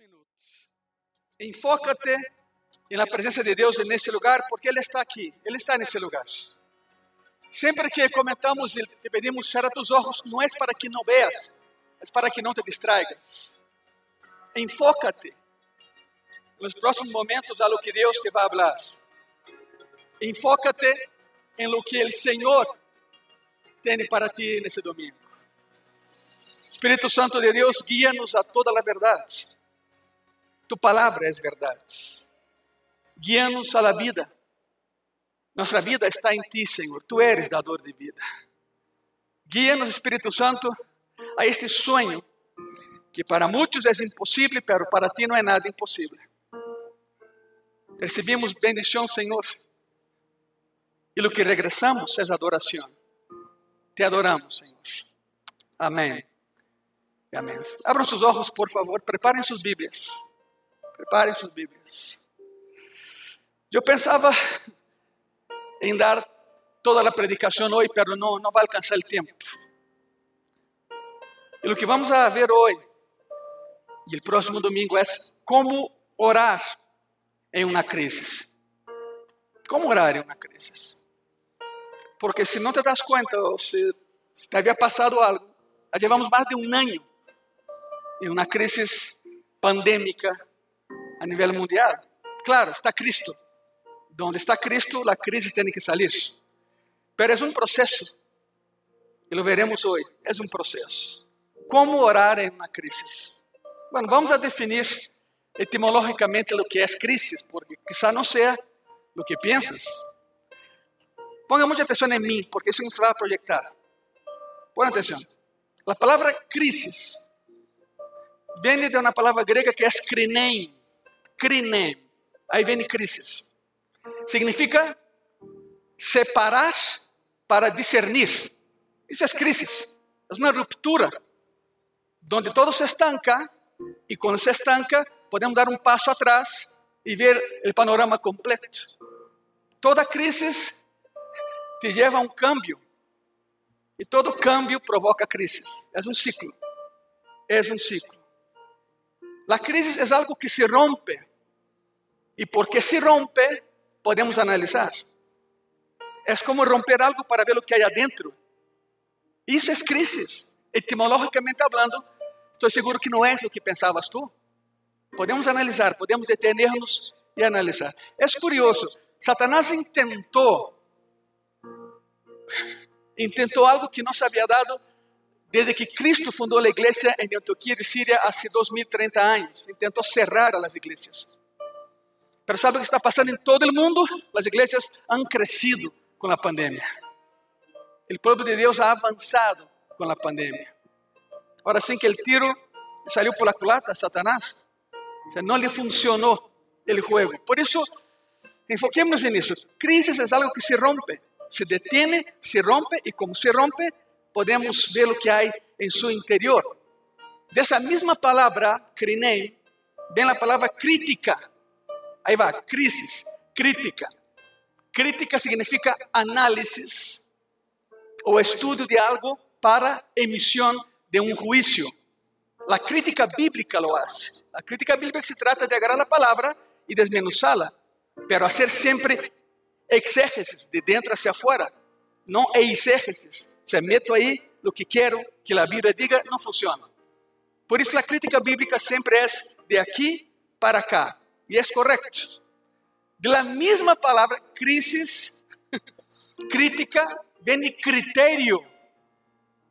minutos. Enfócate en la presencia de Dios en este lugar porque Él está aquí, Él está en ese lugar. Siempre que comentamos te pedimos cerrar tus ojos, no es para que no veas, es para que no te distraigas. Enfócate en los próximos momentos a lo que Dios te va a hablar. Enfócate en lo que el Señor tiene para ti en ese domingo. Espíritu Santo de Dios, guíanos a toda la verdad. Tu palavra é verdade. Guia-nos a la vida. Nossa vida está em ti, Senhor. Tu eres dador de vida. Guia-nos, Espírito Santo, a este sonho que para muitos é impossível, pero para ti não é nada impossível. Recebemos bendição, Senhor. E o que regressamos é adoração. Te adoramos, Senhor. Amém. Amém. Abram seus olhos, por favor. Preparem suas Bíblias. Preparem suas Bíblias. Eu pensava em dar toda a predicação hoje, mas não, não vai alcançar o tempo. E o que vamos a ver hoje e o próximo domingo é como orar em uma crise. Como orar em uma crise? Porque se não te das conta, ou se te havia passado algo, já levamos mais de um ano em uma crise pandêmica a nível mundial. Claro, está Cristo. Donde está Cristo, a crise tem que sair. Pero é um processo. E lo veremos hoje. É um processo. Como orar em uma crise? Bueno, vamos a definir etimológicamente o que é crise, porque quizá não seja o que pensas. Ponga muita atenção em mim, porque isso nos vai projetar. Põe atenção. A palavra crisis vem de uma palavra grega que é krinein, crine. Aí vem crises. Significa separar para discernir. Isso é crises. É uma ruptura, onde todo se estanca e quando se estanca podemos dar um passo atrás e ver o panorama completo. Toda crise te leva a um cambio e todo cambio provoca crises. É um ciclo. É um ciclo. A crise é algo que se rompe e porque se rompe, podemos analisar. É como romper algo para ver o que há adentro. Isso é crise. Etimologicamente falando, estou seguro que não é o que pensavas tu. Podemos analisar, podemos detener-nos e analisar. É curioso, Satanás intentou intentou algo que não se havia dado desde que Cristo fundou a igreja em Antioquia de Síria há 2030 anos. Intentou cerrar as igrejas. Pero sabe o que está passando em todo o mundo? As igrejas han crescido com a pandemia. O povo de Deus ha avançado com a pandemia. Agora sim que o tiro saiu por la culata Satanás, não lhe funcionou o jogo. Por isso, enfoquemos nisso. Crisis é algo que se rompe, se detém, se rompe e como se rompe, podemos ver o que há em seu interior. Dessa mesma palavra, crinei, vem a palavra crítica. Aí vai, crisis, crítica. Crítica significa análisis ou estudo de algo para emissão de um juízo. A crítica bíblica lo hace. A crítica bíblica se trata de agarrar a palavra e desmenuzá-la, pero hacer sempre exégesis de dentro hacia afuera, não exégesis. Se meto aí no que quero que a Bíblia diga, não funciona. Por isso a crítica bíblica sempre é de aqui para cá. E é correto. De la mesma palavra, crisis, crítica, vem critério.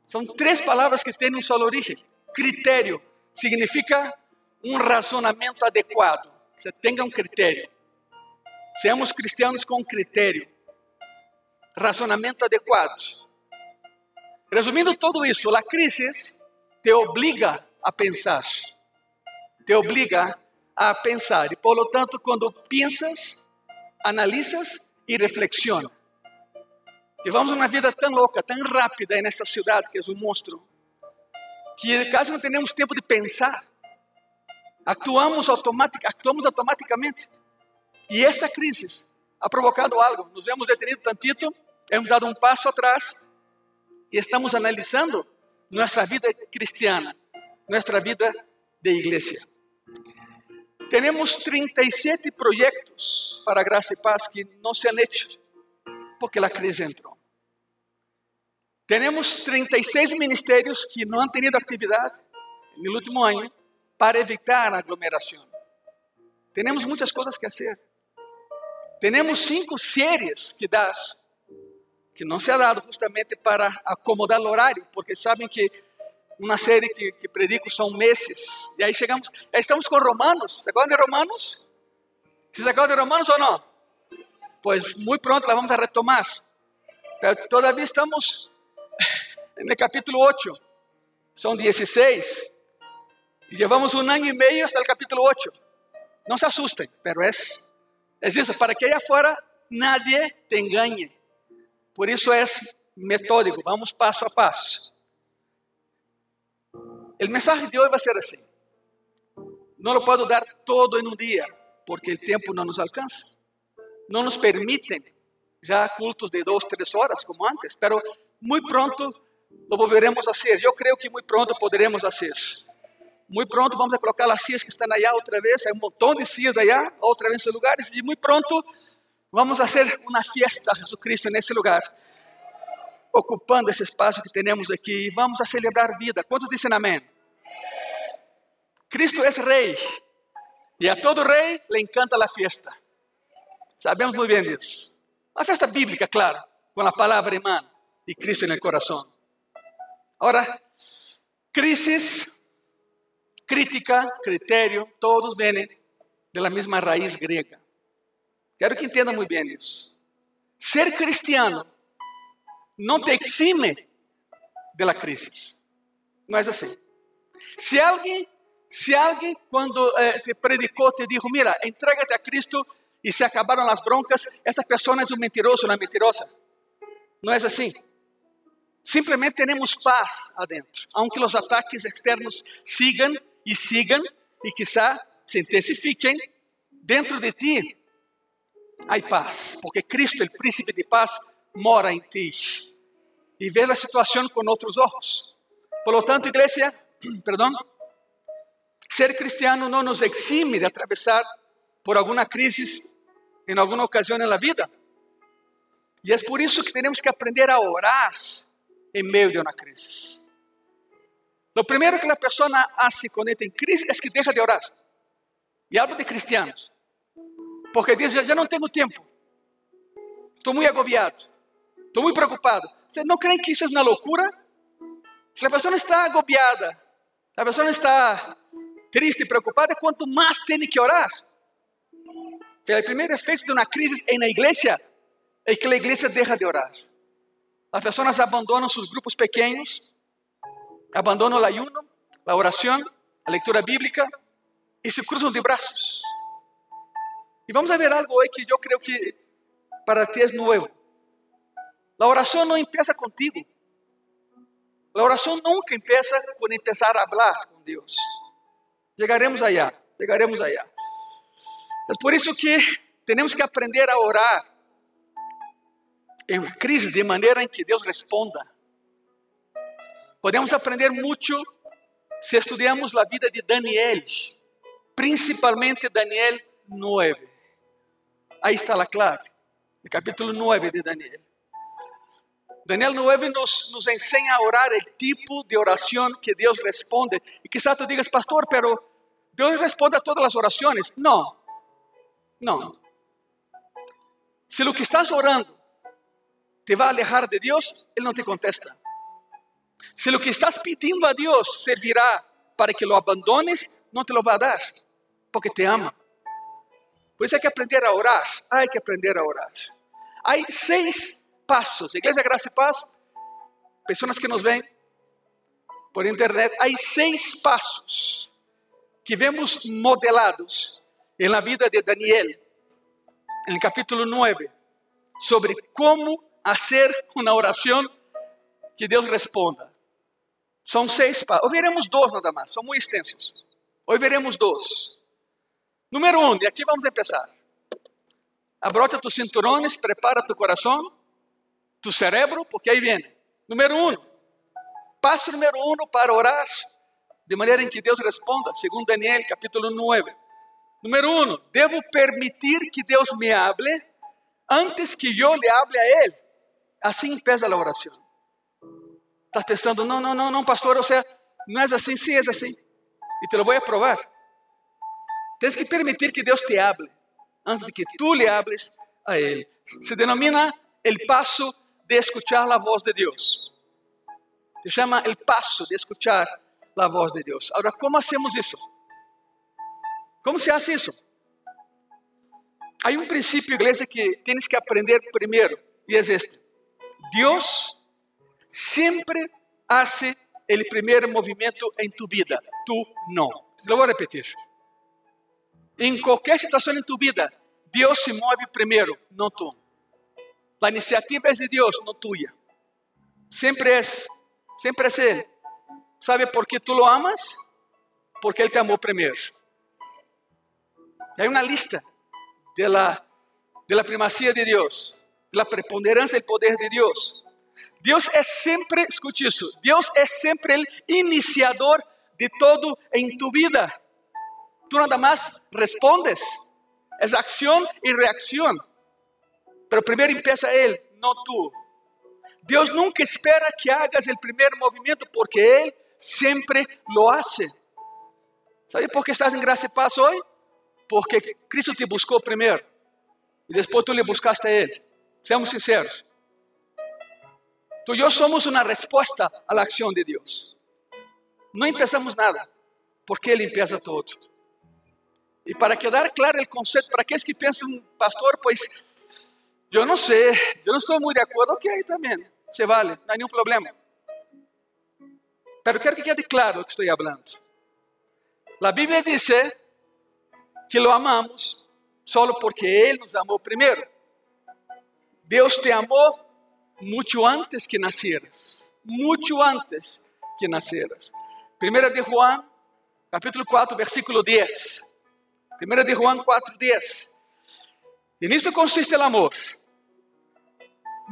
São três palavras que têm um só origem. Critério significa um razonamento adequado. Você tenha um critério. Seamos cristianos com critério. Razonamento adequado. Resumindo tudo isso, a crise te obriga a pensar. Te obriga a pensar. E, por lo tanto, quando pensas, analisas e reflexiona. Vivamos uma vida tão louca, tão rápida nessa cidade que é um monstro, que quase não temos tempo de pensar. Actuamos, automatic, actuamos automaticamente. E essa crise ha provocado algo. Nos hemos detenido tantito, hemos dado um passo atrás e estamos analisando nossa vida cristiana, nossa vida de igreja. Tenemos 37 proyectos para Gracia y Paz que no se han hecho porque la crisis entró. Tenemos 36 ministerios que no han tenido actividad en el último año para evitar aglomeración. Tenemos muchas cosas que hacer. Tenemos cinco series que dar, que no se ha dado justamente para acomodar el horario, porque saben que uma série que, que predico são meses. E aí chegamos, aí estamos com Romanos. ¿Se acuerdan de Romanos? ¿Se acuerdan de Romanos ou não? Pois muito pronto la vamos a retomar. Pero todavía estamos no capítulo 8. São 16. E levamos um ano e meio até o capítulo 8. Não se assustem, pero é, é isso, para que aí afuera nadie te engañe. Por isso é metódico, vamos passo a passo. El mensaje de hoy va a ser así. No lo puedo dar todo en un día porque el tiempo no nos alcanza. No nos permiten ya cultos de dos, tres horas como antes, pero muy pronto lo volveremos a hacer. Yo creo que muy pronto podremos hacer. Muy pronto vamos a colocar las sillas que están allá otra vez. Hay un montón de sillas allá, otra vez en sus lugares. Y muy pronto vamos a hacer una fiesta a Jesucristo en ese lugar ocupando esse espaço que temos aqui e vamos a celebrar vida. Quantos dizem amém? Cristo é rei e a todo rei le encanta a fiesta. Sabemos muito bem disso. A festa bíblica, claro, com a palavra em mão e Cristo no coração. Agora, crisis, crítica, critério, todos vêm da mesma raiz grega. Quero que entendam muito bem isso. Ser cristiano não te exime de la crisis. Não é assim. Se alguém, se alguém quando eh, te predicou te dijo, mira, entrégate a Cristo e se acabaram as broncas, essa pessoa é um mentiroso, uma mentirosa. Não é assim. Simplesmente temos paz adentro, aunque os ataques externos sigam e sigam e quizá se intensifiquem, dentro de ti há paz, porque Cristo, o príncipe de paz, mora em ti e vê a situação com outros olhos. Por lo tanto, igreja, perdão, ser cristiano não nos exime de atravessar por alguma crise em alguma ocasião na vida. E é por isso que temos que aprender a orar em meio de uma crise. Lo primeiro que a pessoa hace quando entra em crise é que deixa de orar. E hablo de cristianos. Porque diz, já não tenho tempo. Estou muito agobiado. Estou muito preocupado. Vocês não creem que isso é uma loucura? Se a pessoa está agobiada, a pessoa está triste e preocupada, quanto mais tem que orar. O primeiro efeito de uma crise na igreja é que a igreja deixa de orar. As pessoas abandonam seus grupos pequenos, abandonam o ayuno, a oração, a leitura bíblica e se cruzam de braços. E vamos ver algo hoje que eu creio que para ti é novo. La oración no empieza contigo. La oración nunca empieza con empezar a hablar con Dios. Llegaremos allá, llegaremos allá. Es por eso que tenemos que aprender a orar en crisis de manera en que Dios responda. Podemos aprender mucho si estudiamos la vida de Daniel, principalmente Daniel 9. Ahí está la clave, el capítulo 9 de Daniel. Daniel 9 nos, nos enseña a orar el tipo de oración que Dios responde. Y quizás tú digas, pastor, pero Dios responde a todas las oraciones. No, no. Si lo que estás orando te va a alejar de Dios, Él no te contesta. Si lo que estás pidiendo a Dios servirá para que lo abandones, no te lo va a dar, porque te ama. Por eso hay que aprender a orar, hay que aprender a orar. Hay seis passos. Igreja Graça e Paz, pessoas que nos veem por internet, há seis passos que vemos modelados na vida de Daniel, no capítulo 9, sobre como fazer uma oração que Deus responda. São seis passos. Hoje veremos dois nada mais, são muito extensos. Hoje veremos dois. Número um, e aqui vamos começar. Abrota tus cinturones, prepara tu coração tu cerebro, porque aí vem. Número um, passo número um para orar, de maneira em que Deus responda, segundo Daniel capítulo 9. Número uno, debo permitir que Dios me hable antes que yo le hable a Él. Así empieza la oración. Estás pensando, no, no, no, no, pastor, o sea, no es así, sí es así. Y te lo voy a probar. Tienes que permitir que Dios te hable antes de que tú le hables a Él. Se denomina el paso de escuchar la voz de Dios. Se llama el paso de escuchar la voz de Dios. Ahora, ¿cómo hacemos eso? ¿Cómo se hace eso? Hay un principio, iglesia, que tienes que aprender primero, y es este. Dios siempre hace el primer movimiento en tu vida, tú no. Lo voy a repetir. En cualquier situación en tu vida, Dios se mueve primero, no tú. La iniciativa es de Dios, no tuya. Siempre es, siempre es Él. ¿Sabe por qué tú lo amas? Porque Él te amó primero. Hay una lista de la, de la primacía de Dios, de la preponderancia del poder de Dios. Dios es siempre, escuche eso, Dios es siempre el iniciador de todo en tu vida. Tú nada más respondes. Es acción y reacción. Pero primero empieza Él, no tú. Dios nunca espera que hagas el primer movimiento porque Él siempre lo hace. ¿Sabes por qué estás en gracia y paz hoy? Porque Cristo te buscó primero y después tú le buscaste a Él. Seamos sinceros. Tú y yo somos una respuesta a la acción de Dios. No empezamos nada, porque Él empieza todo. Y para quedar claro el concepto, para aquellos que piensan, pastor, pues yo no sé, yo no estoy muy de acuerdo, ok, también, se vale, no hay ningún problema. Pero quiero que quede claro lo que estoy hablando. La Biblia dice que lo amamos solo porque Él nos amó primero. Dios te amó mucho antes que nacieras, mucho antes que nacieras. Primera de Juan, capítulo 4, versículo 10. Primera de Juan 4, 10. Y en esto consiste el amor.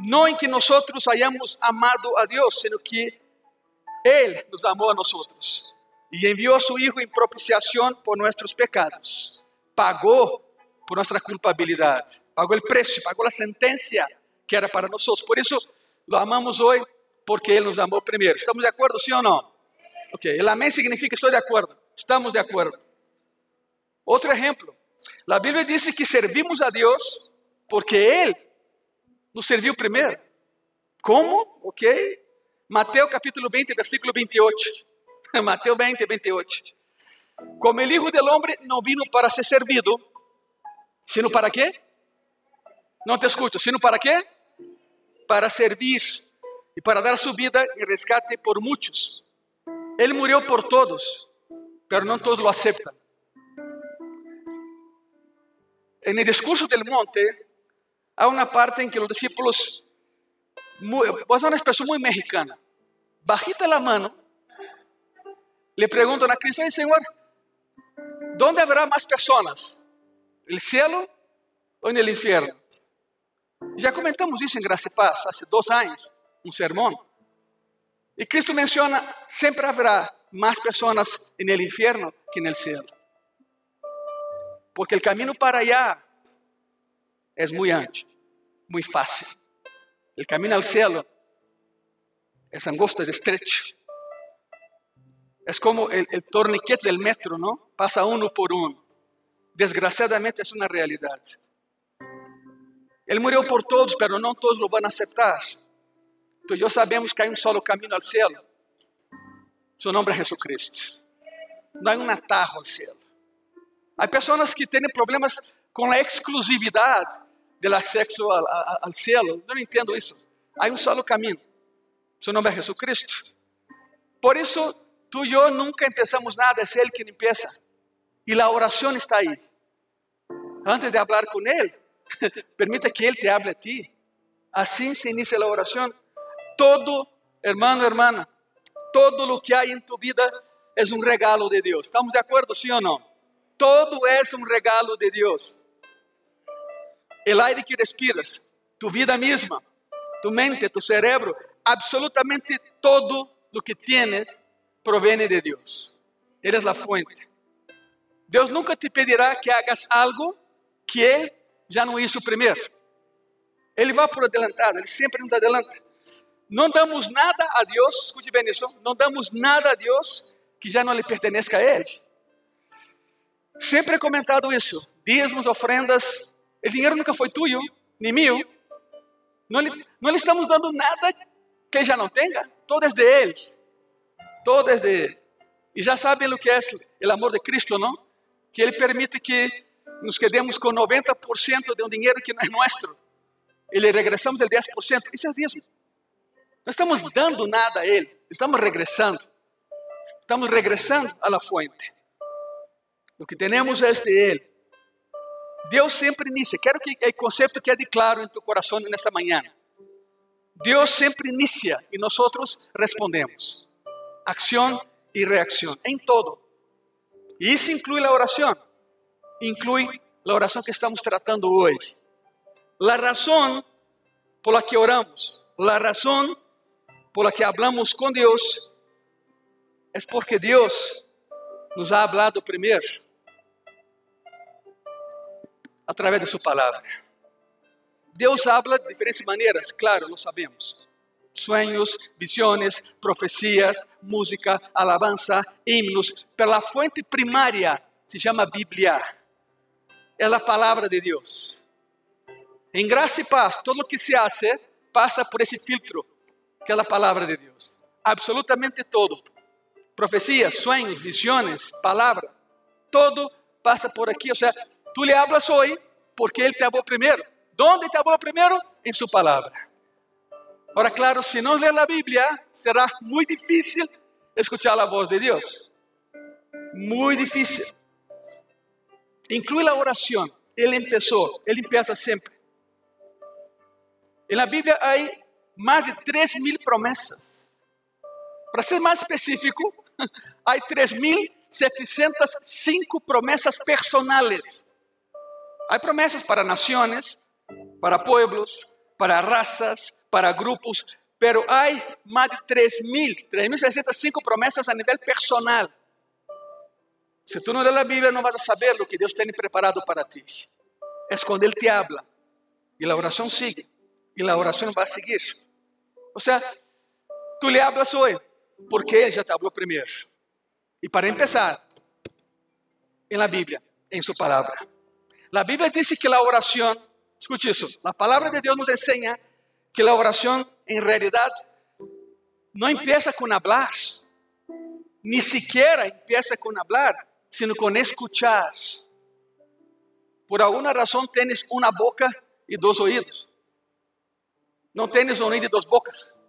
No en que nosotros hayamos amado a Dios, sino que Él nos amó a nosotros y envió a su Hijo en propiciación por nuestros pecados. Pagó por nuestra culpabilidad, pagó el precio, pagó la sentencia que era para nosotros. Por eso lo amamos hoy, porque Él nos amó primero. ¿Estamos de acuerdo, sí o no? Ok, el amén significa estoy de acuerdo, estamos de acuerdo. Otro ejemplo, la Biblia dice que servimos a Dios porque Él nos serviu primeiro. ¿Cómo? Ok. Mateo capítulo 20, versículo 28. Mateo 20, 28. Como el Hijo del Hombre no vino para ser servido, sino para qué? No te escucho, sino para qué? Para servir y para dar su vida en rescate por muchos. Él murió por todos, pero no todos lo aceptan. En el discurso del monte hay una parte en que los discípulos, muy, voy a usar una expresión muy mexicana, bajita la mano, le preguntan a Cristo, Señor, ¿dónde habrá más personas? ¿El cielo o en el infierno? Ya comentamos eso en Gracia y Paz hace dos años, un sermón. Y Cristo menciona, siempre habrá más personas en el infierno que en el cielo. Porque el camino para allá es muy ancho, muy fácil. El camino al cielo es angosto, es estrecho. Es como el, el torniquete del metro, ¿no? Pasa uno por uno. Desgraciadamente es una realidad. Él murió por todos, pero no todos lo van a aceptar. Entonces ya sabemos que hay un solo camino al cielo. Su nombre es Jesucristo. No hay un atajo al cielo. Hay personas que tienen problemas con la exclusividad del acceso al, al cielo. No entiendo eso. Hay un solo camino. Su nombre es Jesucristo. Por eso tú y yo nunca empezamos nada, es Él quien empieza. Y la oración está ahí. Antes de hablar con Él, permita que Él te hable a ti. Así se inicia la oración. Todo, hermano, hermana, todo lo que hay en tu vida es un regalo de Dios. ¿Estamos de acuerdo, sí o no? Todo es un regalo de Dios. El aire que respiras, tu vida misma, tu mente, tu cerebro, absolutamente todo lo que tienes proviene de Dios. Eres la fuente. Deus nunca te pedirá que hagas algo que já não hizo primeiro. Ele vai por adelantado, Ele sempre nos adelanta. Não damos nada a Deus, escute bem isso, não damos nada a Deus que já não lhe pertença a Ele. Sempre he comentado isso. Dízimos, ofrendas, o dinheiro nunca foi tuyo, nem meu. Não lhe, estamos dando nada que ele já não tenha. Todo é de Ele. Todo é de Ele. E já sabem o que é o amor de Cristo, não? Que Ele permite que nos quedemos com 90% de um dinheiro que não é nosso. E lhe regressamos el 10%. Isso é dízimo. Não estamos dando nada a Ele. Estamos regressando. Estamos regressando la fuente. O que temos é de Ele. Deus sempre inicia. Quero que o conceito quede claro em tu coração nessa manhã. Deus sempre inicia e nós respondemos. Acção e reação em todo. E isso inclui a oração. Inclui a oração que estamos tratando hoje. A razão por la que oramos, a razão por la que hablamos com Deus, é porque Deus nos ha hablado primeiro através de Sua palavra. Deus habla de diferentes maneiras, claro, lo sabemos. Sueños, visiones, profecias, música, alabanza, himnos, pero la fuente primaria se llama Biblia. É a palavra de Deus. Em graça e paz, todo o que se hace passa por esse filtro, que é a palavra de Deus. Absolutamente todo. Profecias, sueños, visiones, palavra, todo passa por aqui. Ou seja, Tú le hablas hoy porque Él te habló primero. ¿Dónde te habló primero? En su palabra. Ahora, claro, si no lee la Biblia, será muy difícil escuchar la voz de Dios. Muy difícil. Incluye la oración. Él empezó, Él empieza siempre. En la Biblia hay más de 3.000 promesas. Para ser más específico, hay 3.705 promesas personales Há promessas para nações, para pueblos, para razas, para grupos, pero há mais de 3.000, 3.605 promessas a nível personal. Se tu não lê a Bíblia, não vas a saber o que Deus tem preparado para ti. É quando Ele te habla e a oração sigue, e a oração vai seguir. Ou seja, tu lhe hablas hoje, porque Ele já te falou primeiro. E para começar, em la Bíblia, em Sua palavra. La Biblia dice que la oración, escuche eso, la palabra de Dios nos enseña que la oración en realidad no empieza con hablar, ni siquiera empieza con hablar, sino con escuchar. Por alguna razón tienes una boca y dos oídos. No tienes un oído y dos bocas.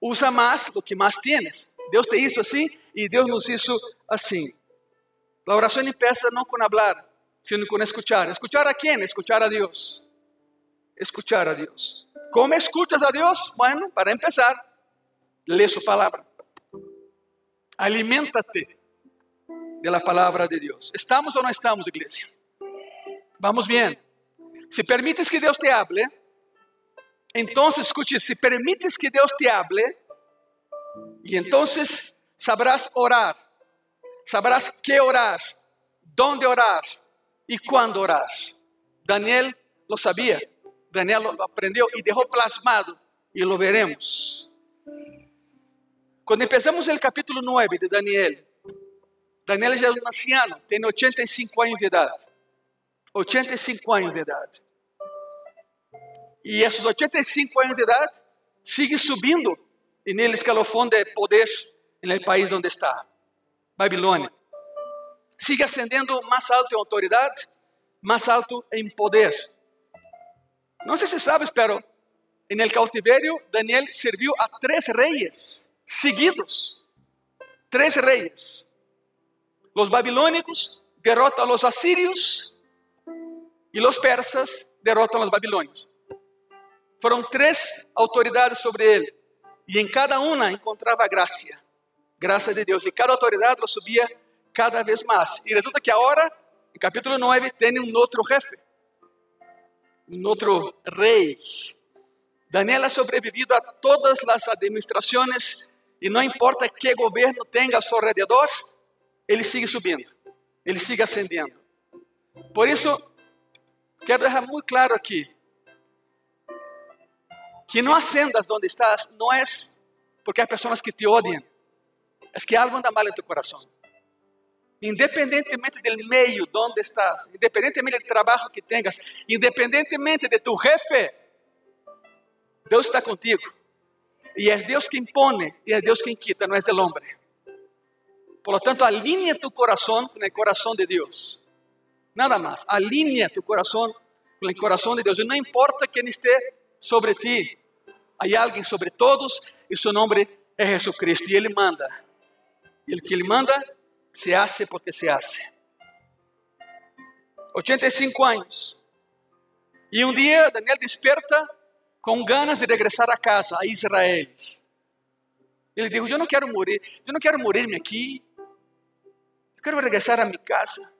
Usa más lo que más tienes. Deus te hizo así y Deus nos hizo así. La oración empieza no con hablar, sino con escuchar. ¿Escuchar a quién? Escuchar a Dios. Escuchar a Dios. ¿Cómo escuchas a Dios? Bueno, para empezar, lee su palabra. Aliméntate de la palabra de Dios. ¿Estamos o no estamos, iglesia? Vamos bien. Si permites que Dios te hable, entonces, escuche, si permites que Dios te hable, y entonces sabrás orar, sabrás qué orar, dónde orar, e quando orar. Daniel lo sabia, Daniel lo aprendeu e deixou plasmado, e lo veremos. Quando empezamos o capítulo 9 de Daniel, Daniel já é um anciano, tem 85 anos de idade. 85 anos de idade. E esses 85 anos de idade sigue subindo nele escalofão de poder no país onde está, Babilônia sigue ascendendo más alto en autoridad, más alto en poder. No sé si sabes, pero en el cautiverio Daniel sirvió a tres reyes seguidos. Tres reyes. Los babilónicos derrotan a los asirios y los persas derrotan a los babilónicos. Fueron tres autoridades sobre él y en cada una encontraba gracia, gracia de Dios. Y cada autoridad lo subía cada vez mais. E resulta que agora, no capítulo 9, tem um outro jefe, um outro rei. Daniel ha sobrevivido a todas as administrações e não importa que governo tenha ao seu redor, ele sigue subindo. Ele sigue ascendendo. Por isso, quero deixar muito claro aqui que não ascendas onde estás não é porque há pessoas que te odiam, é que algo anda mal em tu coração. Independentemente do meio onde estás, independentemente do trabalho que tenhas, independentemente de tu jefe, Deus está contigo. E é Deus quem impone e é Deus quem quita, não é o homem. Por lo tanto, alinea tu coração com o coração de Deus. Nada mais. Alinea tu coração com o coração de Deus. E não importa quem esteja sobre ti. Há alguém sobre todos e seu nome é Jesus Cristo. E Ele manda. E o que Ele manda se hace porque se hace. 85 anos. E um dia Daniel desperta com ganas de regressar a casa, a Israel. Ele diz: Eu não quero morrer, eu não quero morrer-me aqui. Eu quero regressar a minha casa.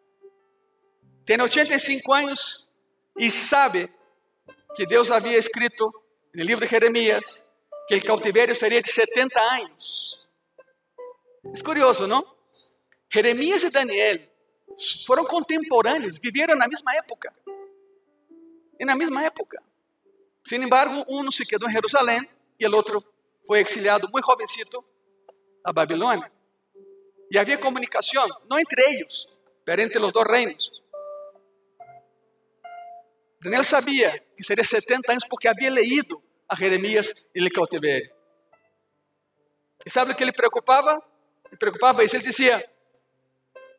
Tem 85 anos e sabe que Deus havia escrito no livro de Jeremias que o cautiverio seria de 70 anos. É curioso, não? Jeremias e Daniel foram contemporâneos, viveram na mesma época. E na mesma época. Sin embargo, um se quedou em Jerusalém e o outro foi exiliado muito jovencito a Babilônia. E havia comunicação, não entre eles, mas entre os dois reinos. Daniel sabia que seria 70 anos porque havia leído a Jeremias em cautiverio. E sabe o que ele preocupava? Ele preocupava isso. Ele dizia: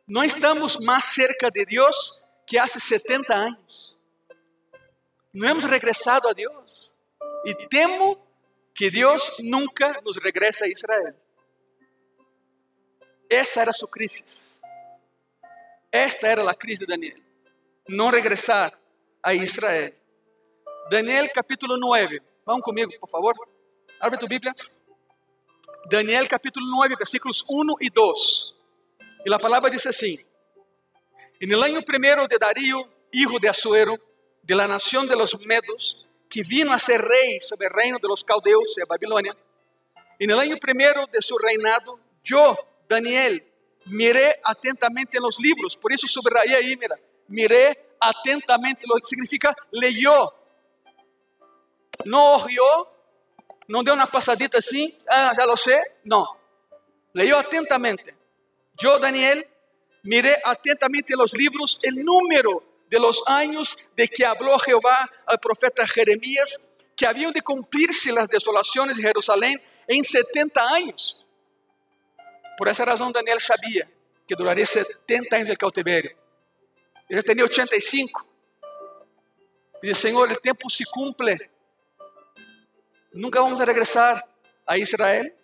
Não estamos mais cerca de Deus que há 70 anos. Não hemos regressado a Deus. E temo que Deus nunca nos regresse a Israel. Essa era sua crise. Esta era a crise de Daniel. Não regressar a Israel. Daniel capítulo 9. Vamos comigo, por favor. Abre tu Bíblia. Daniel capítulo 9, versículos 1 e 2. E a palavra diz assim: En el año primero de Darío, hijo de Asuero, de la nación de los Medos, que vino a ser rey sobre el reino de los caldeos de Babilonia. En el año primero de su reinado, yo, Daniel, miré atentamente en los libros, por eso subrayé ahí, mira, miré atentamente, lo que significa leyó, no oyó, no dio una pasadita así, ah, ya lo sé, no, leyó atentamente. Yo, Daniel, miré atentamente en los libros el número de los años de que habló Jehová al profeta Jeremías, que habían de cumplirse las desolaciones de Jerusalén en 70 años. Por esa razón Daniel sabía que duraría 70 años el cautiverio. Ele tenía 85. Dice, Señor, el tiempo se cumple. Nunca vamos a regresar a Israel.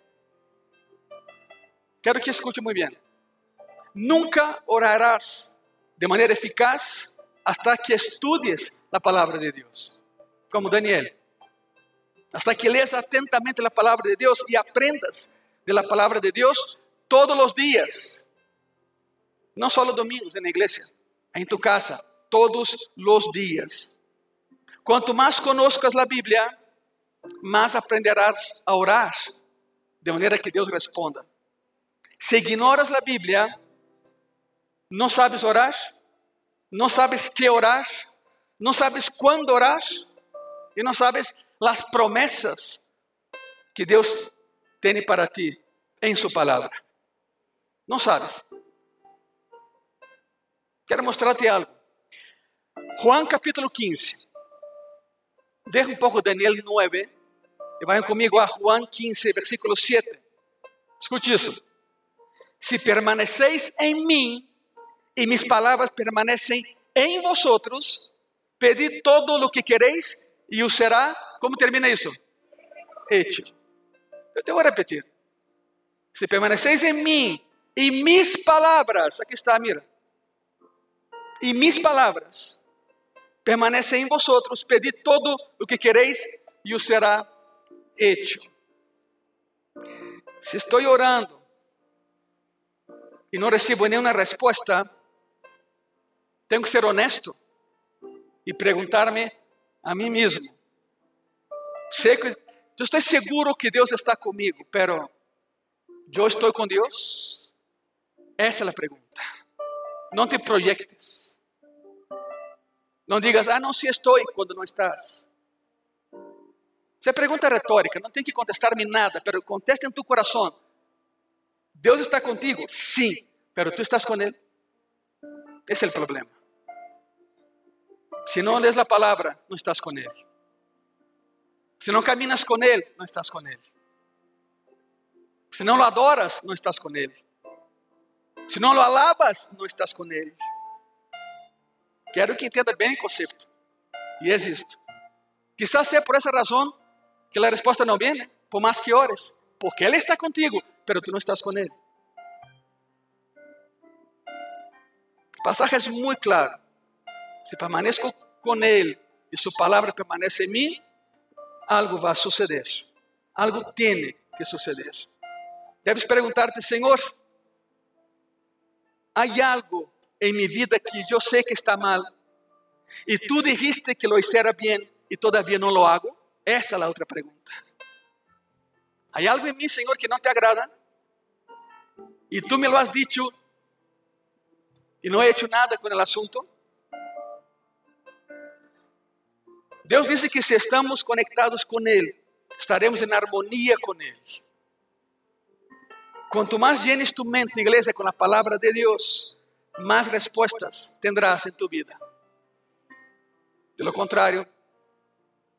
Quero que escute muito bem. Nunca orarás de maneira eficaz hasta que estudies la palabra de Dios, como Daniel. Hasta que leas atentamente la palabra de Dios y aprendas de la palabra de Dios todos los días. No solo domingos en la iglesia, en tu casa, todos los días. Cuanto más conozcas la Biblia, más aprenderás a orar de manera que Dios responda. Si ignoras la Biblia, no sabes orar, não sabes que orar, não sabes quando orar e não sabes as promessas que Deus tem para ti em Sua palavra. Não sabes. Quero mostrar-te algo. Juan capítulo 15. Deja um pouco Daniel 9 e vayan comigo a Juan 15, versículo 7. Escute isso. Se permaneceis em mim e mis palavras permanecem em vosotros, pedid todo o que queréis e o será. Como termina isso? Hecho. Eu vou repetir. Se permaneceis em mim e mis palavras, aqui está, mira. E mis palavras permanecem em vosotros, pedid todo o que queréis e o será hecho. Se estou orando e não recebo nenhuma resposta, tenho que ser honesto e perguntar-me a mim mesmo. Sei que eu estou seguro que Deus está comigo, pero eu estou com Deus? Essa é a pergunta. Não te proyectes. Não digas, ah, não, se estou, quando não estás. Isso é pergunta retórica, não tem que contestar-me nada, pero conteste em tu coração. Deus está contigo? Sim, pero tu estás com Ele. Esse é o problema. Se não lês a palavra, não estás com Ele. Se não caminas com Ele, não estás com Ele. Se não o adoras, não estás com Ele. Se não o alabas, não estás com Ele. Quero que entenda bem o conceito. E é isto. Quizás seja por essa razão que a resposta não vem, por mais que ores. Porque Ele está contigo, pero tu não estás com Ele. O pasaje é muito claro. Se permaneço com Ele e Sua palavra permanece em mim, algo vai suceder. Algo tem que suceder. Deves perguntar-te, Senhor, há algo em minha vida que eu sei que está mal e tu dijiste que lo hiciera bem e todavia não lo hago? Essa é a outra pergunta. Há algo em mim, Senhor, que não te agrada e tu me lo has dicho e não he hecho nada com o assunto? Deus disse que se estamos conectados com Ele, estaremos em harmonia com Ele. Quanto mais llenes tu mente, igreja, com a palavra de Deus, mais respostas tendrás em tu vida. De lo contrário,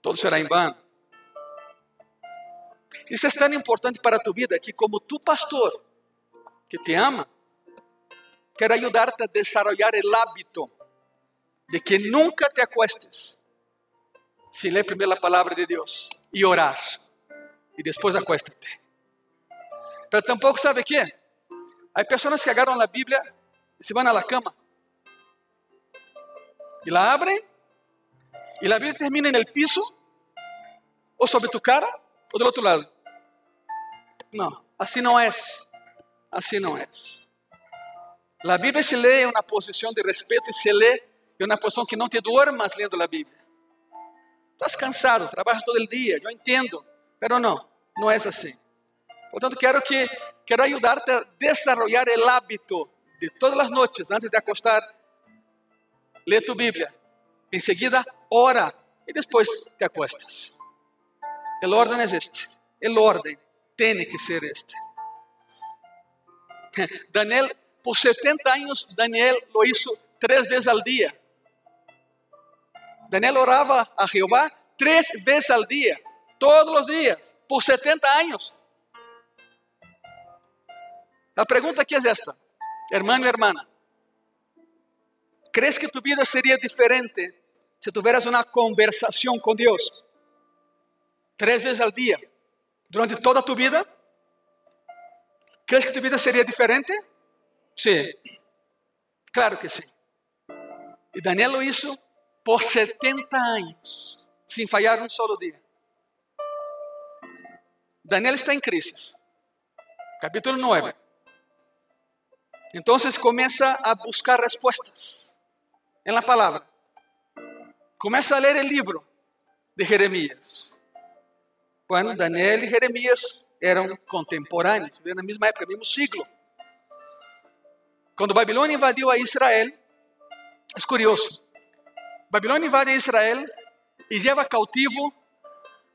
todo será em vão. Isso é tão importante para tu vida que, como tu pastor, que te ama, quero ajudar-te a desarrollar o hábito de que nunca te acuestes se ler primeiro a palavra de Deus e orar, e depois acuéstate. Pero tampouco sabe que há pessoas que agarram a Bíblia e se vão à cama e la abrem e a Bíblia termina no piso ou sobre tu cara ou do outro lado. Não, assim não é. Assim não é. A Bíblia se lê em uma posição de respeito e se lê em uma posição que não te duermas lendo a Bíblia. Estás cansado, trabalhas todo o dia, eu entendo, mas não, não é assim. Portanto, quero que quero ajudar-te a desarrollar o hábito de todas as noites, antes de acostar, lê tu Bíblia. Em seguida, ora e depois te acuestas. O ordem é este. O ordem tem que ser este. Daniel, por 70 anos, Daniel lo hizo três vezes ao dia. Daniel orava a Jeová três vezes ao dia, todos os dias, por 70 anos. A pergunta aqui é esta, hermano e hermana. ¿Crees que tu vida seria diferente se tuvieras uma conversação com Deus? Três vezes ao dia, durante toda tu vida? ¿Crees que tu vida seria diferente? Sim, claro que sim. E Daniel lo hizo por 70 anos, sem falhar um solo dia. Daniel está em crise. Capítulo 9. Então começa a buscar respostas em la palavra. Começa a ler o livro de Jeremias. Bueno, Daniel e Jeremias eram contemporâneos, na mesma época, mesmo siglo. Quando Babilônia invadiu a Israel, é curioso. Babilônia invade Israel e leva cautivo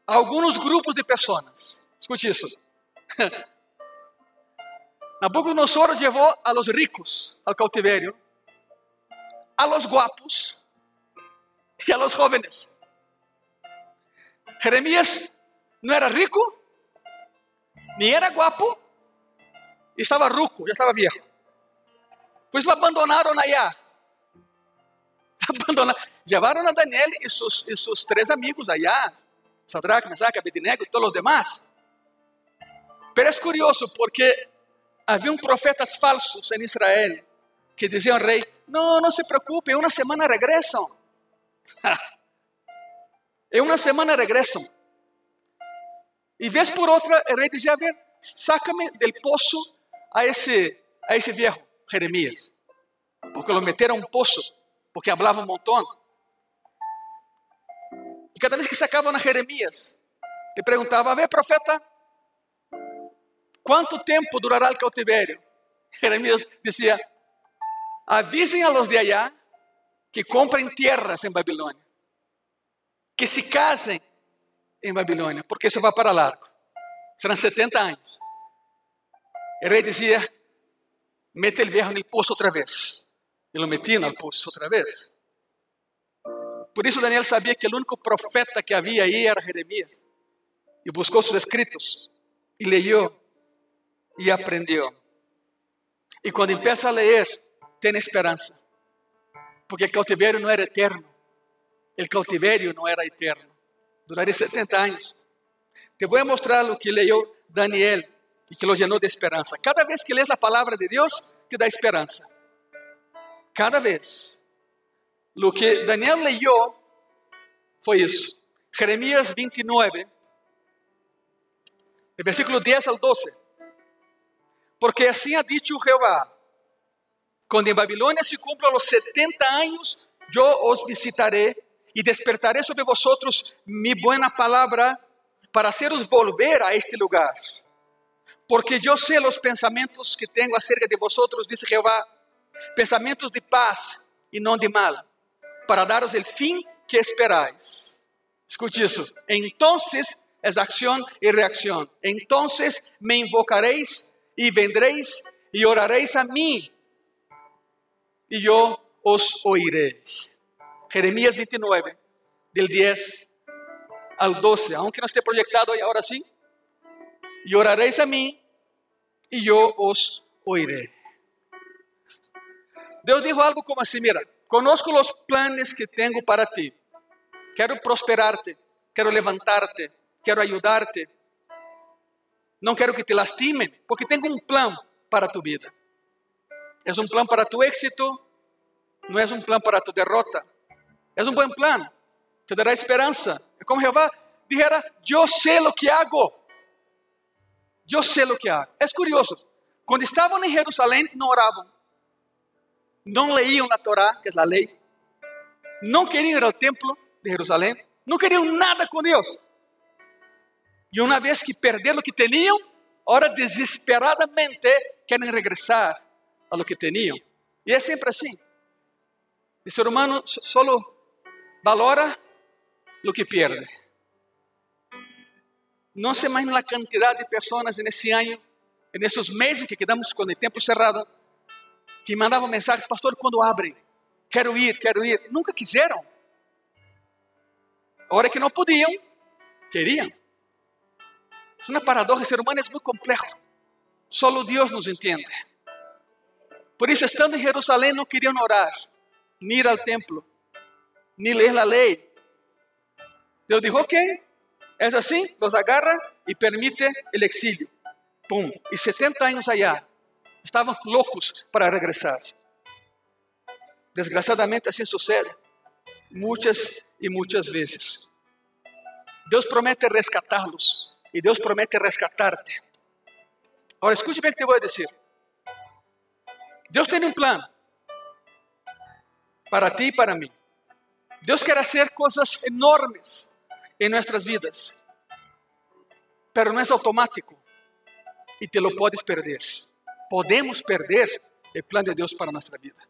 alguns grupos de pessoas. Escute isso. Nabucodonosor levou a los ricos ao cautiverio, a los guapos e a los jóvenes. Jeremias não era rico, nem era guapo, estava ruco, já estava viejo. Pois lo abandonaram allá. Abandonaram. Levaram a Daniel e seus, e seus três amigos allá, Sadraque, Mesaque, Abednego e todos os demais. Pero é curioso porque haviam profetas falsos em Israel que diziam ao rei: Não, não se preocupe, em uma semana regressam. em uma semana regressam. E vez por outra, o rei dizia: A ver, saca-me del poço a esse, a esse viejo, Jeremias. Porque lo meteram a um poço, porque falava um montão. E cada vez que sacavam a Jeremias, ele perguntava: ver, profeta, quanto tempo durará o cautiverio? Jeremias dizia: Avisen a los de allá que comprem tierras em Babilônia, que se casem em Babilônia, porque isso vai para largo. Serão 70 anos. O rei dizia: mete o viejo no poço outra vez. E lo metia no poço outra vez. Por isso Daniel sabia que o único profeta que havia aí era Jeremias. E buscou seus escritos. E leu. E aprendeu. E quando empieza a ler, tem esperança. Porque o cautiverio não era eterno. O cautiverio não era eterno. Duraria 70 anos. Te vou mostrar o que leu Daniel e que lo llenou de esperança. Cada vez que lês a palavra de Deus, te dá esperança. Cada vez. O que Daniel leyó foi isso. Jeremias 29, el versículo 10 al 12. Porque assim ha dicho Jehová: quando em Babilônia se cumplam os 70 anos, eu os visitaré e despertaré sobre vosotros mi buena palavra para haceros volver a este lugar. Porque eu sei os pensamentos que tenho acerca de vosotros, dice Jehová, pensamentos de paz e não de mal, para daros el fin que esperáis. Escute isso. Entonces es acción y reacción. Entonces me invocaréis y vendréis y oraréis a mí y yo os oiré. Jeremías 29, del 10 al 12, aunque no esté proyectado y ahora sí. Y oraréis a mí y yo os oiré. Deus dijo algo como assim: Mira, conozco os planes que tenho para ti. Quero prosperarte, quero levantarte, quero ayudarte. Não quero que te lastimen, porque tenho um plano para tu vida. É um plano para tu éxito, não é um plano para tu derrota. É um bom plano, te dará esperança. É como Jeová dijera: Eu sei o que hago. Eu sei o que hago. É curioso. Quando estavam em Jerusalém, não oravam não leíam a Torá, que é a lei, não queriam ir ao templo de Jerusalém, não queriam nada com Deus. E uma vez que perderam o que tinham, agora desesperadamente querem regressar a lo que tinham. E é sempre assim. O ser humano só valora o que perde. Não se imagina a quantidade de pessoas nesse ano, nesses meses que quedamos com o tempo cerrado, que mandavam mensagens, pastor, quando abre, quero ir, quero ir. Nunca quiseram. A hora que não podiam, queriam. É uma paradoxa, o ser humano é muito complexo. Só Deus nos entende. Por isso, estando em Jerusalém, não queriam orar, nem ir ao templo, nem ler a lei. Deus disse: Ok, é assim, los agarra e permite o exílio. Pum, e 70 anos allá, estavam loucos para regressar. Desgraçadamente assim sucede muitas e muitas vezes. Deus promete resgatá-los e Deus promete resgatarte. Agora escute bem o que te vou dizer. Deus tem um plano para ti e para mim. Deus quer fazer coisas enormes em nossas vidas, pero não é automático e te lo podes perder podemos perder o plano de Deus para nossa vida.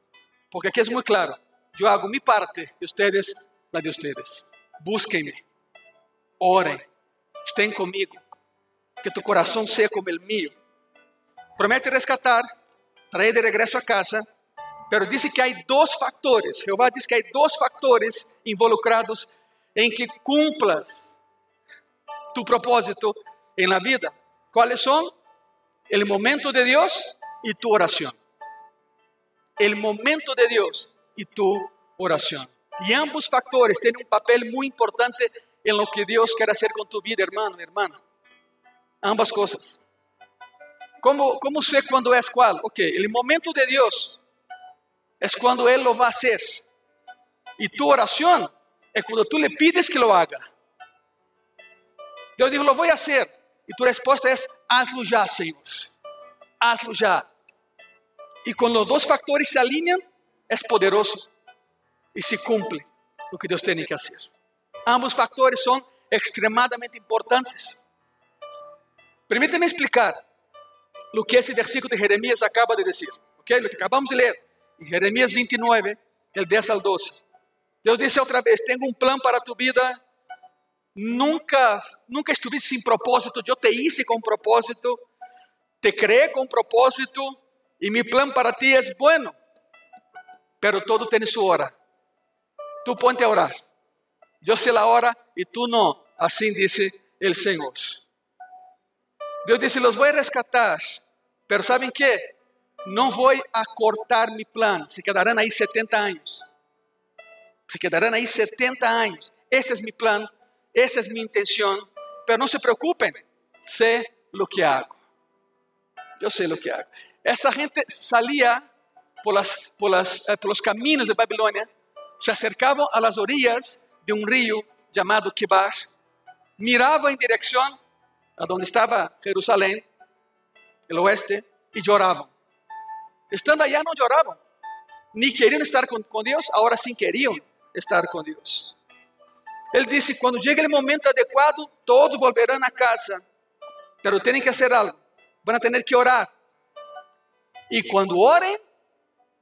Porque aqui é muito claro, eu hago mi parte e ustedes la de ustedes. Búsquenme, orem, estén comigo, que tu coração seja como o mío. Promete rescatar, traer de regresso a casa, pero dice que há dois factores. Jeová diz que há dois factores involucrados em que cumplas tu propósito em la vida. Quais são? El momento de Dios y tu oración. El momento de Dios y tu oración. Y ambos factores tienen un papel muy importante en lo que Dios quiere hacer con tu vida, hermano, hermana. Ambas cosas. ¿Cómo, cómo sé cuándo es cuál? Ok, el momento de Dios es cuando Él lo va a hacer. Y tu oración es cuando tú le pides que lo haga. Dios dijo, lo voy a hacer. E tua resposta é: hazlo já, Senhor. Hazlo já. E quando os dois fatores se alinham, é poderoso e se cumpre o que Deus tem que fazer. Ambos fatores são extremadamente importantes. Permítame explicar o que esse versículo de Jeremias acaba de dizer, ok? O que acabamos de ler. em Jeremias 29, del 10 al 12. Deus disse outra vez: Tenho um plano para tu vida. Nunca, nunca estuviste sem propósito. Eu te hice com propósito. Te criei com propósito. E meu plano para ti é bueno. Pero todo tem sua hora. Tu ponte a orar. Eu sei a hora e tu não. Assim disse o Senhor. Deus disse: Los vou rescatar. Pero sabem que? Não vou a cortar mi plano. Se quedarão aí 70 anos. Se quedarão aí 70 anos. Esse é meu plano. Essa é minha intenção. Pero não se preocupem. Sei o que hago. Eu sei o que hago. Essa gente las, eh, por los caminos de Babilônia, se acercavam a las orillas de um rio chamado Kibar, miravam em direção a onde estava Jerusalém, o oeste, e choravam. Estando allá, não choravam, nem queriam estar com, com Deus, agora sim queriam estar com Deus. Ele disse: quando chegue o momento adequado, todos volverão a casa, pero têm que fazer algo, vão ter que orar. E quando orem,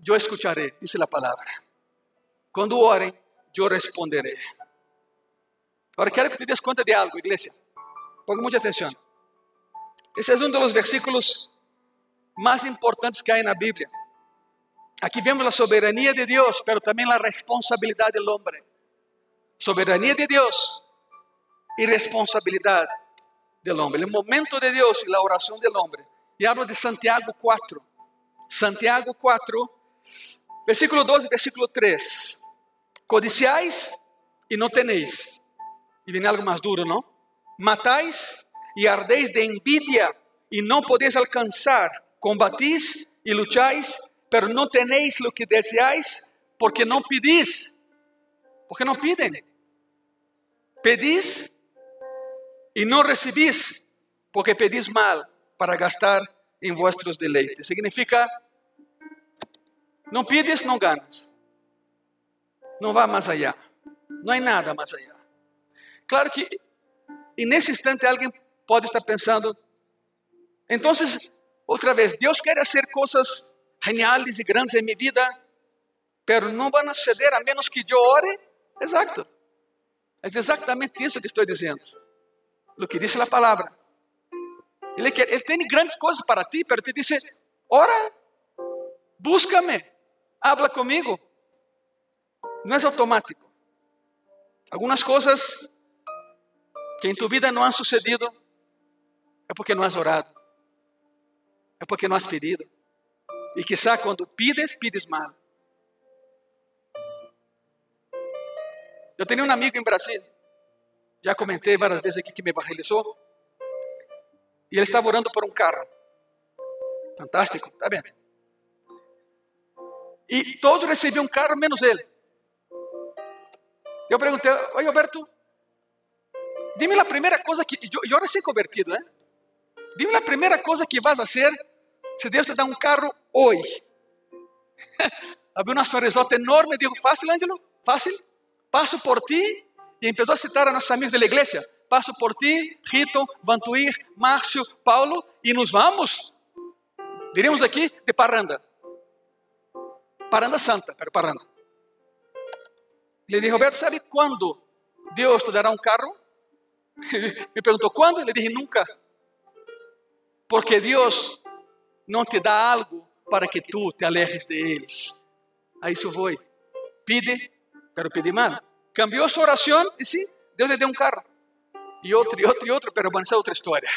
eu escutarei, disse a palavra. Quando orem, eu responderei. Agora quero que te des conta de algo, igreja. Ponga muita atenção. Esse é um dos versículos mais importantes que há na Bíblia. Aqui vemos a soberania de Deus, mas também a responsabilidade do homem. Soberania de Deus e responsabilidade do homem. O momento de Deus e a oração do homem. E hablo de Santiago 4. Santiago 4, versículo 12, versículo 3. Codiciais e não tenéis. E vem algo mais duro, não? Matais e ardeis de envidia e não podeis alcançar. Combatis e luchais, pero não tenéis lo que deseáis, porque não pedis. Porque não pedem. Pedis e não recebis, porque pedis mal para gastar em vuestros deleites. Significa, não pides, não ganas. Não vá mais allá. Não há nada mais allá. Claro que, e nesse instante, alguém pode estar pensando, então, outra vez, Deus quer fazer coisas geniais e grandes em minha vida, pero não vão suceder a menos que eu ore. Exato. É exatamente isso que estou dizendo. O que diz a palavra. Ele, quer, ele tem grandes coisas para ti, pero te dice, ora, búscame, habla comigo. Não é automático. Algumas coisas que em tu vida não han sucedido é porque não has orado, é porque não has pedido. E quizá quando pides, pides mal. Eu tenho um amigo em Brasília, já comentei várias vezes aqui que me evangelizou. E ele estava orando por um carro. Fantástico, tá bem? E todos recebiam um carro, menos ele. Eu perguntei, oi Alberto, dime a primeira coisa que. Eu, recém convertido, né? Dime a primeira coisa que vas a fazer se Deus te dá um carro hoje. Abriu uma sorrisota enorme e disse: Fácil, Ângelo? Fácil? Passo por ti. E começou a citar a nossos amigos da igreja passo por ti, Rito, Vantuir, Márcio, Paulo, e nos vamos. Diríamos aqui de parranda. Parranda santa, pero parranda. Ele disse, Roberto, sabe quando Deus te dará um carro? Me perguntou, quando? Ele disse, nunca. Porque Deus não te dá algo para que tu te alejes de eles. A isso foi. Pide, pero pede mal. Cambiou sua oração e sim, Deus lhe deu um carro e outro, e outro, e outro, pero bueno, essa é outra história.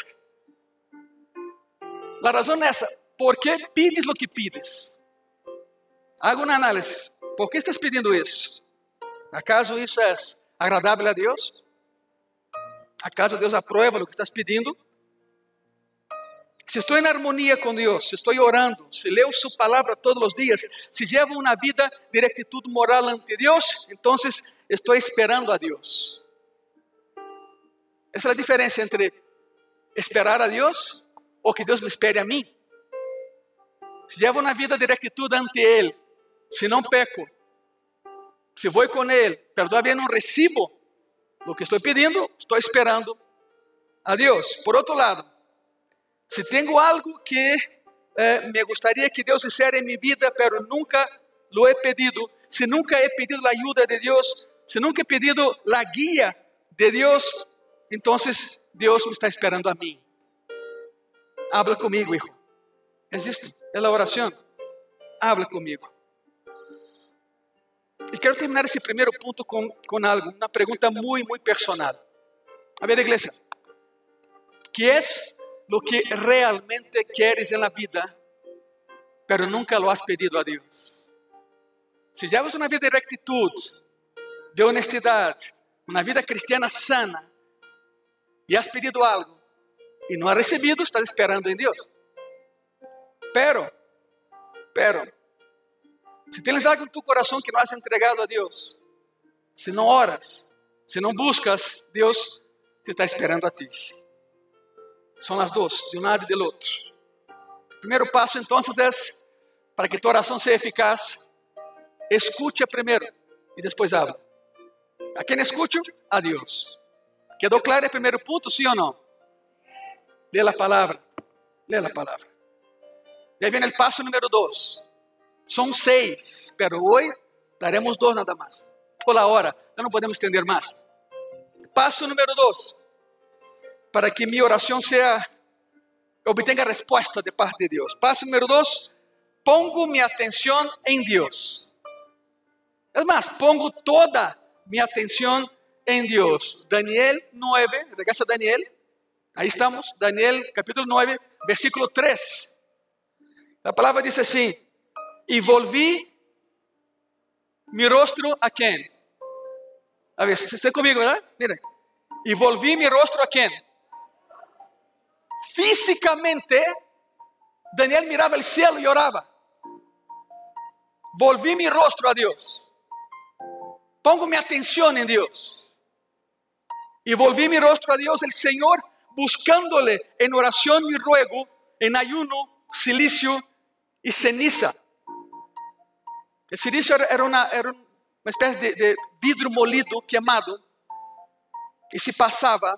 A razão é essa. ¿Por que pides o que pides? Haga uma análise. ¿Por que estás pedindo isso? ¿Acaso isso é agradável a Deus? ¿Acaso Deus aprova o que estás pedindo? Se estou em harmonia com Deus, se estou orando, se leio Sua palavra todos os dias, se levo uma vida de rectitud moral ante Deus, então estou esperando a Deus. Essa é a diferença entre esperar a Deus ou que Deus me espere a mim. Se levo uma vida de rectitud ante Ele, se não peco, se vou com Ele, todavia não recebo o que estou pedindo, estou esperando a Deus. Por outro lado, se tenho algo que eh, me gostaria que Deus fizesse em minha vida, pero nunca lo he pedido, si nunca he pedido la ayuda de Dios, si nunca he pedido la guía de Dios, entonces Dios me está esperando a mí. Habla conmigo, hijo. Esto, es la oración. Habla conmigo. Y quiero terminar ese primer punto con, con algo, una pregunta muy, muy personal. A ver, iglesia, ¿qué es lo que realmente quieres en la vida, pero nunca lo has pedido a Dios? Si llevas una vida de rectitud, de honestidad, una vida cristiana sana, y has pedido algo y no has recibido, estás esperando en Dios. Pero, pero, si tienes algo en tu corazón que no has entregado a Dios, si no oras, si no buscas, Dios te está esperando a ti. Son las dos, de un lado y del otro. El primer paso entonces es, para que tu oración sea eficaz, escucha primero y después habla. ¿A quién escucho? A Dios. ¿Quedó claro el primer punto, sí o no? Lea la palabra, lea la palabra. Y ahí viene el paso número dos. Son seis, pero hoy daremos dos nada más. Por la hora, ya no podemos extender más. Paso número dos. Para que mi oración sea, obtenga respuesta de parte de Dios. Paso número dos. Pongo mi atención en Dios. Es más, pongo toda mi atención en Dios. Daniel 9, regresa Daniel. Ahí estamos, Daniel capítulo 9, versículo 3. La palabra dice así, y volví mi rostro a quién. A ver, está conmigo, ¿verdad? Mire, y volví mi rostro a quién. Físicamente, Daniel miraba el cielo y oraba. Volví mi rostro a Dios. Pongo mi atención en Dios. Y volví mi rostro a Dios, el Señor, buscándole en oración y ruego, en ayuno, silicio y ceniza. El silicio era una, especie de, de, vidrio molido, quemado, y se pasaba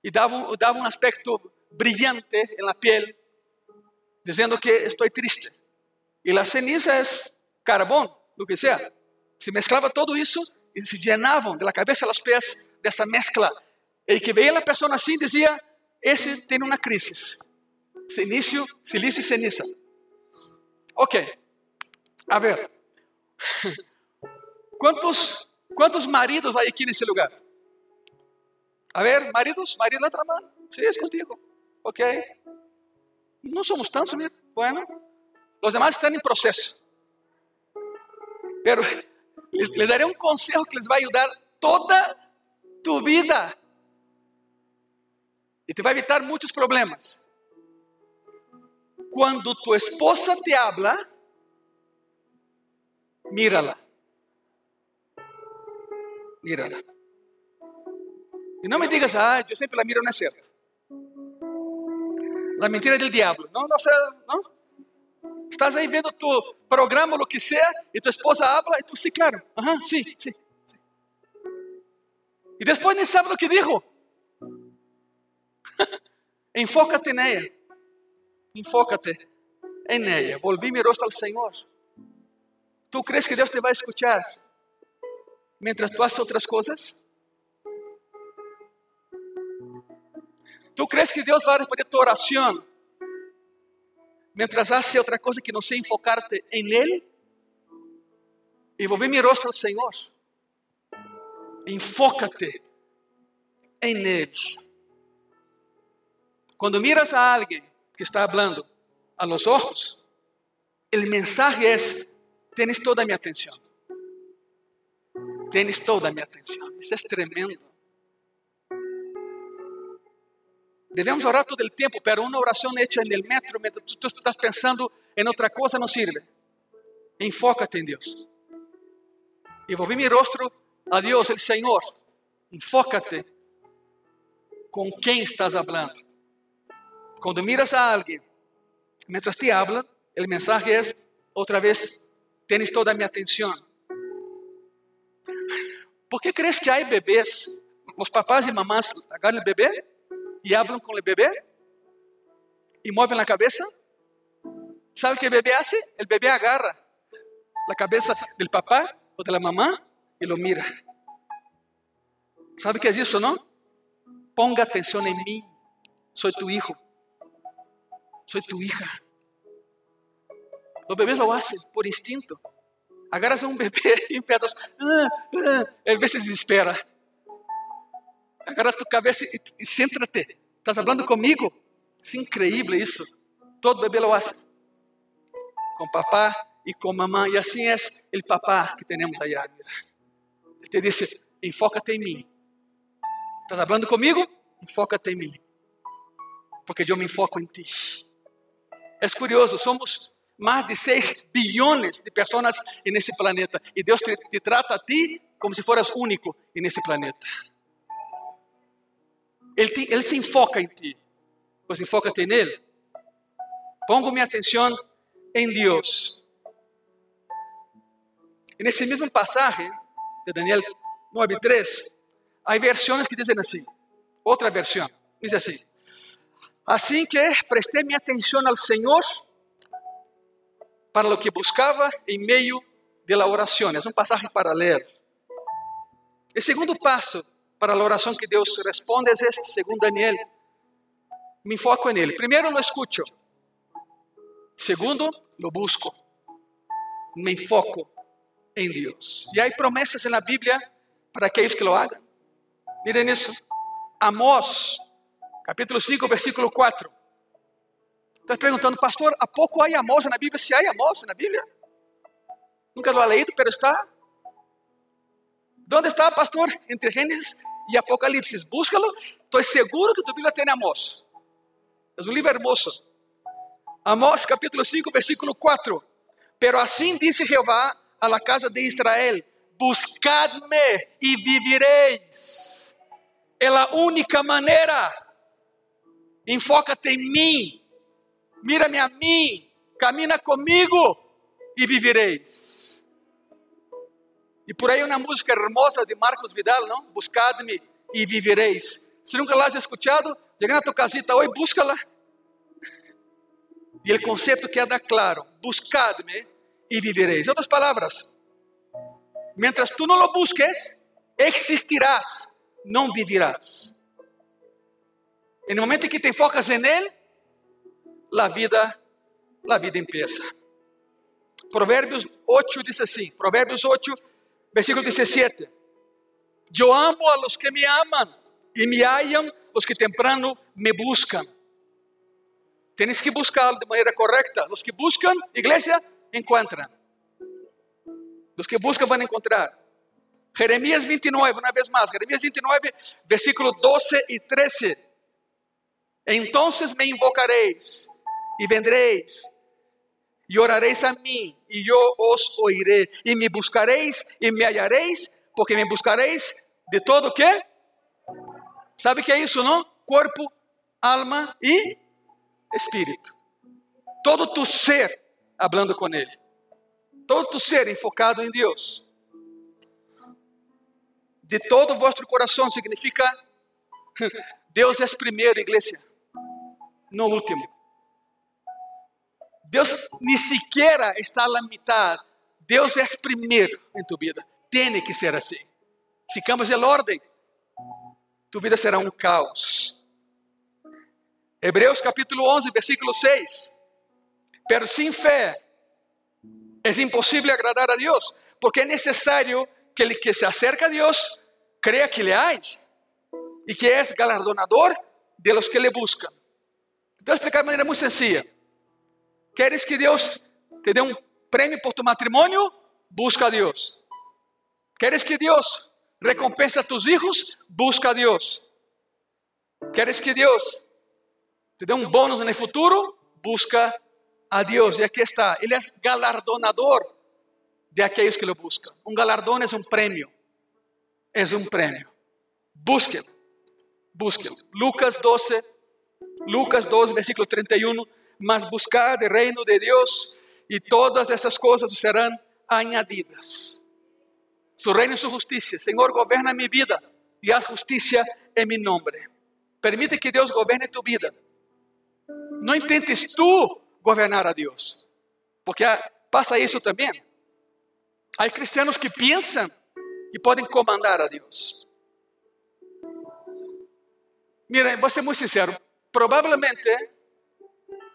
y daba, daba un aspecto brillante en la piel, diciendo que estoy triste. Y la ceniza es carbón, lo que sea. Se mezclaba todo eso y se llenaban de la cabeza a los pies dessa mescla. E que veía a pessoa assim dizia: esse tem uma crise. Silício, silício e ceniza. Ok. A ver. Quantos, quantos maridos há aqui nesse lugar? A ver, maridos, marido levanta a mão. Sim, é contigo. Ok. Não somos tantos, né? Bueno. Os demais estão em processo. Pero le daré um conselho que les vai ajudar toda tu vida. E te vai evitar muitos problemas. Quando tu esposa te habla, mírala. Mírala. E não me digas, ah, eu sempre la miro, não é certo. La mentira do diabo. Não, não, não. Estás aí vendo tu programa, o que seja, e tua esposa habla, e tu, sim, claro, aham, sim, sim. Y después ni sabe lo que dijo. Enfócate en ella. Enfócate en ella. Volví mi rostro al Señor. ¿Tú crees que Dios te va a escuchar mientras tú haces otras cosas? ¿Tú crees que Dios va a responder tu oración mientras haces otra cosa que no sea enfocarte en Él? Y volví mi rostro al Señor. Enfócate en ellos. Cuando miras a alguien que está hablando a los ojos, el mensaje es, tienes toda mi atención. Tienes toda mi atención. Eso es tremendo. Debemos orar todo el tiempo, pero una oración hecha en el metro mientras tú, estás pensando en otra cosa no sirve. Enfócate en Dios. Y volví mi rostro a Dios, el Señor. Enfócate con quién estás hablando. Cuando miras a alguien, mientras te habla, el mensaje es, otra vez, tienes toda mi atención. ¿Por qué crees que hay bebés? Los papás y mamás agarran el bebé y hablan con el bebé y mueven la cabeza. ¿Sabe qué el bebé hace? El bebé agarra la cabeza del papá o de la mamá y lo mira. ¿Sabe qué es eso, no? Ponga atención en mí. Soy tu hijo. Soy tu hija. Los bebés lo hacen por instinto. Agarras a un bebé y empiezas, ah, ah, el se desespera. Agarra tu cabeza y, y céntrate. Estás hablando conmigo. Es increíble eso. Todo bebé lo hace. Con papá y con mamá. Y así es el papá que allá. Mira. Él te dice, enfócate en mí. ¿Estás hablando conmigo? Enfócate en mí. Porque yo me enfoco en ti. Es curioso, somos más de 6 billones de personas en ese planeta. Y Dios te, te trata a ti como si fueras único en ese planeta. Él, te, se enfoca en ti. Pues enfócate en Él. Pongo mi atención en Dios. En ese mismo pasaje de Daniel 9:3, hay versiones que dicen así. Otra versión dice así. Así que presté mi atención al Señor para lo que buscaba en medio de la oración. Es un pasaje para leer. El segundo paso para la oración que Dios responde es este, según Daniel. Me enfoco en Él. Primero lo escucho. Segundo, lo busco. Me enfoco en Dios. Y hay promesas en la Biblia para aquellos que lo hagan. Miren eso. Amós, capítulo 5, versículo 4. Estás preguntando, pastor, ¿a poco hay amor en la Biblia? Si hay amor en la Biblia. Nunca lo ha leído, pero está. ¿Dónde está, pastor? Entre Génesis y Apocalipsis. Búscalo. Estoy seguro que tu Biblia tiene amor. Es un libro hermoso. Amós capítulo 5, versículo 4. Pero así dice Jehová a la casa de Israel: Buscadme y viviréis. É a única maneira. Enfócate em mim. Mira-me a mim. Camina comigo e vivireis. E por aí uma música hermosa de Marcos Vidal, não? Buscadme e vivireis. Se nunca la has escuchado, chega a tu casita hoje, búscala. E o conceito queda claro: buscadme e vivireis. Em outras palavras, mientras tu não lo busques, existirás não vivirás. No momento em que te enfocas em Ele, a vida, a vida empieza. Provérbios 8 diz assim, Provérbios 8, versículo 17. Eu amo a los que me amam e me hallam os que temprano me buscam. Tienes que buscá-lo de maneira correta. Os que buscam, igreja, encontram. Os que buscam vão encontrar. Jeremías 29, una vez más, Jeremías 29, versículos 12 y 13. Entonces me invocaréis y vendréis y oraréis a mí y yo os oiré y me buscaréis y me hallaréis porque me buscaréis de todo qué? ¿Sabe qué es eso, no? Cuerpo, alma y espíritu. Todo tu ser hablando con Él. Todo tu ser enfocado en Dios de todo vuestro coração significa Deus é primeiro, igreja, no último. Deus nem sequer está na metade. Deus é primeiro em tu vida. Tem que ser assim. Se cambias a ordem, tu vida será um caos. Hebreus capítulo 11, versículo 6. Pero sem fé é impossível agradar a Deus, porque é necessário que el que se acerca a Dios crea que le hay y que es galardonador de los que le buscan. Te voy a explicar de manera muy sencilla. ¿Quieres que Dios te dé un premio por tu matrimonio? Busca a Dios. ¿Quieres que Dios recompense a tus hijos? Busca a Dios. ¿Quieres que Dios te dê um bônus no futuro? Busca a Deus. E aqui está. Ele é galardonador de aquellos que lo buscan. Un galardón es un premio. Es un premio. Búsquenlo. Búsquenlo. Lucas 12, Lucas 12, versículo 31. Mas buscad el reino de Dios y todas estas cosas serán añadidas. Su reino y su justicia. Señor, goberna mi vida y haz justicia en mi nombre. Permite que Dios gobierne tu vida. No intentes tú gobernar a Dios, porque pasa eso también. Há cristianos que pensam que podem comandar a Deus. Mira, vou ser muito sincero. Provavelmente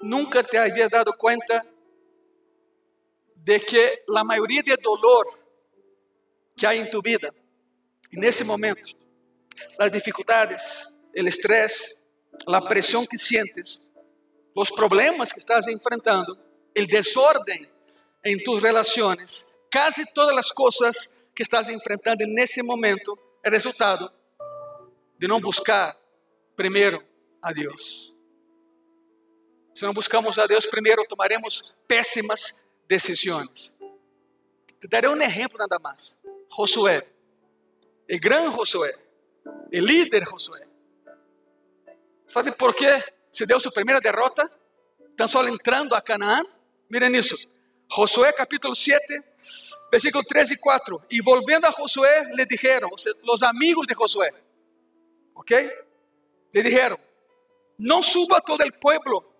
nunca te havia dado conta de que a maioria de dolor que há em tu vida, nesse momento, as dificuldades, o estresse, a pressão que sientes, os problemas que estás enfrentando, o desordem em tus relações, quase todas as coisas que estás enfrentando nesse momento é resultado de não buscar primeiro a Deus. Se não buscamos a Deus primeiro, tomaremos péssimas decisões. Te darei um exemplo nada mais. Josué, o grande Josué, o líder Josué. Sabe por que se deu sua primeira derrota? Tão só entrando a Canaã? Miren isso. Josué capítulo 7, versículo 3 e 4. E volvendo a Josué, le dijeron, os amigos de Josué, ¿ok? Le dijeron, no suba todo el pueblo,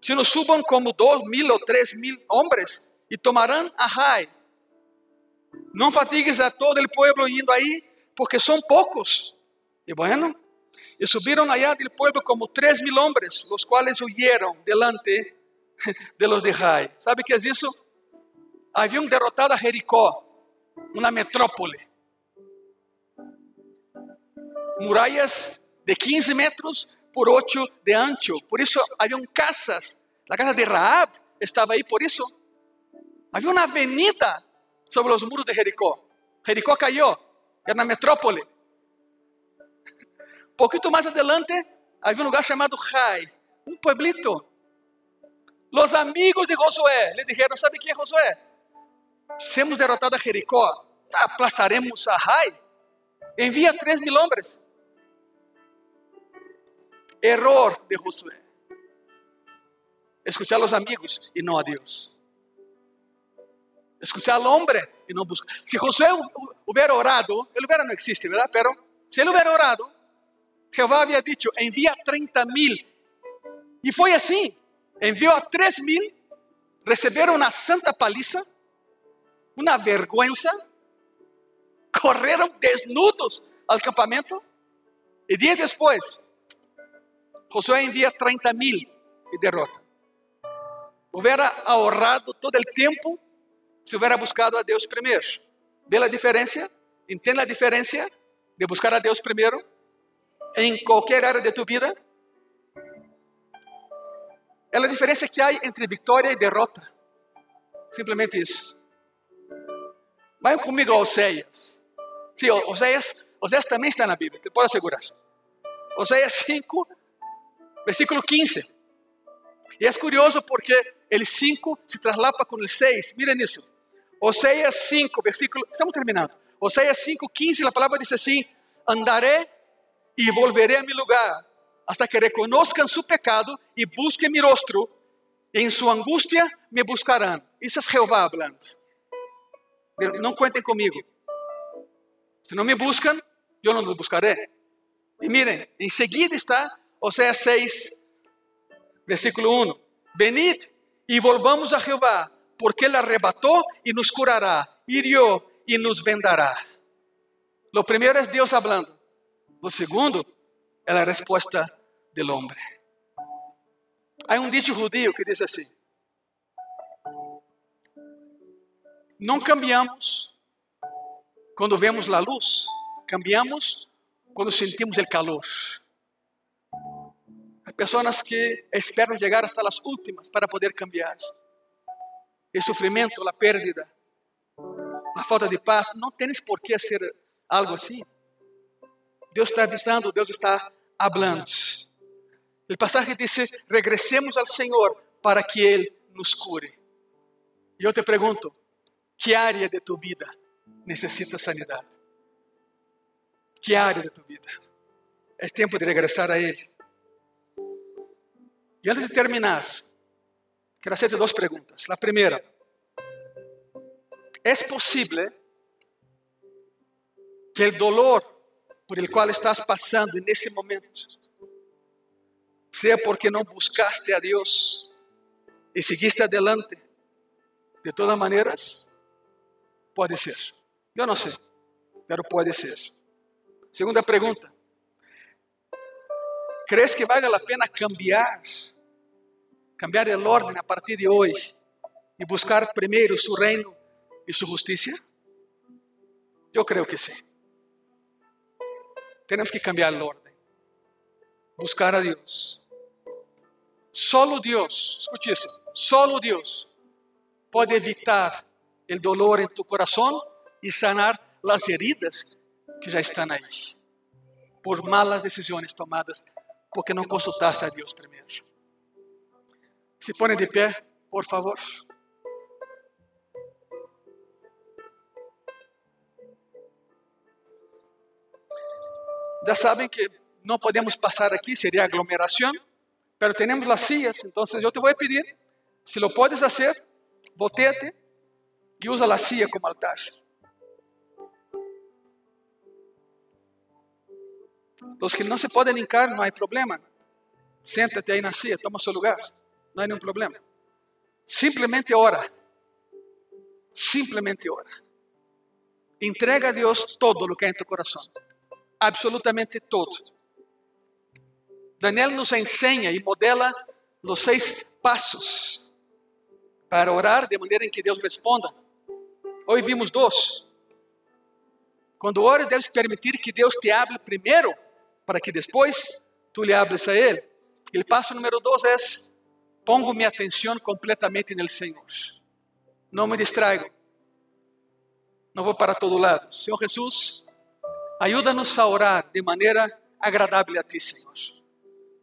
sino suban como dos mil o tres mil hombres y tomarán a Jai. No fatigues a todo el pueblo yendo ahí, porque son pocos. Y bueno, y subieron allá del pueblo como tres mil hombres, los cuales huyeron delante de los de Jai. ¿Sabe qué es eso? Habían derrotado a Jericó, una metrópole. Murallas de 15 metros por 8 de ancho. Por isso haviam casas. A casa de Raab estava aí por isso. Havia uma avenida sobre os muros de Jericó. Jericó caiu, era na metrópole. Um pouquinho mais adelante, havia um lugar chamado Jai, um pueblito. Os amigos de Josué lhe disseram: Sabe que é Josué? Se hemos derrotado a Jericó, aplastaremos a Jai. Envia três mil homens. Error de Josué. Escuchar a los amigos y no a Dios. Escuchar al hombre y no buscar. Si Josué hubiera orado, el hubiera no existe, ¿verdad? Pero si él hubiera orado, Jehová había dicho, envía 30 mil. Y fue así. Envió a 3 mil, recibieron una santa paliza, una vergüenza, corrieron desnudos al campamento y días después Josué envia 30 mil e derrota. Hubiera ahorrado todo o tempo se hubiera buscado a Deus primeiro. Vê a diferença? Entende a diferença de buscar a Deus primeiro em qualquer área de tu vida? É a diferença que há entre vitória e derrota. Simplesmente isso. Vai comigo a Oséias. Sim, Oséias, Oséias também está na Bíblia, te pode assegurar. Oséias 5, versículo 15. E é curioso porque o 5 se traslapa com o 6. Miren isso. Oséias 5, versículo. Estamos terminando. Oséias 5, 15, a palavra diz assim: Andaré e volveré a mi lugar, hasta que reconozcan su pecado e busquem mi rostro. Em sua angústia me buscarão. Isso é Jeová falando. Não contem comigo. Se não me buscam, eu não os buscaré. E miren, em seguida está Oséias 6, versículo 1. Venid y volvamos a Jehová, porque Él arrebató y nos curará, hirió y nos vendará. Lo primero es Dios hablando. Lo segundo é a resposta do homem. Há um dicho judío que diz assim: Não cambiamos quando vemos a luz, cambiamos quando sentimos o calor. Pessoas que esperam chegar hasta as últimas para poder cambiar. O sofrimento, a pérdida, a falta de paz, não tens por que ser algo assim. Deus está avisando, Deus está hablando. O passagem diz: regressemos ao Senhor para que Ele nos cure. E eu te pergunto: que área de tu vida necessita sanidade? Que área de tu vida? É tempo de regressar a Ele. E antes de terminar, quero fazer duas perguntas. A primeira, é possível que o dolor por el qual estás passando nesse momento seja porque não buscaste a Deus e seguiste adelante de todas maneiras? Pode ser. Eu não sei, mas pode ser. Segunda pergunta. ¿Crees que vale a pena cambiar, cambiar o orden a partir de hoje e buscar primeiro su reino e su justicia? Eu creio que sim. Temos que cambiar o orden. Buscar a Deus. Solo Deus, escute isso, solo Deus pode evitar o dolor em tu coração e sanar as heridas que já estão aí por malas decisões tomadas porque não consultaste a Deus primeiro. Se põem de pé, por favor. Já sabem que não podemos passar aqui, seria aglomeração, mas temos as sillas, então eu te vou pedir, se lo podes fazer, volteate e usa a silla como altar. Os que não se podem hincar, não há problema. Senta-te aí na silla, toma seu lugar. Não há nenhum problema. Simplesmente ora. Simplesmente ora. Entrega a Deus todo o que há em teu coração. Absolutamente todo. Daniel nos ensina e modela os seis passos para orar de maneira em que Deus responda. Hoje vimos dois. Quando ores, deves permitir que Deus te hable primeiro para que depois tu lhe hables a Ele. O passo número dois é: pongo minha atenção completamente no Senhor. Não me distraigo. Não vou para todo lado. Senhor Jesus, ajuda-nos a orar de maneira agradável a Ti, Senhor.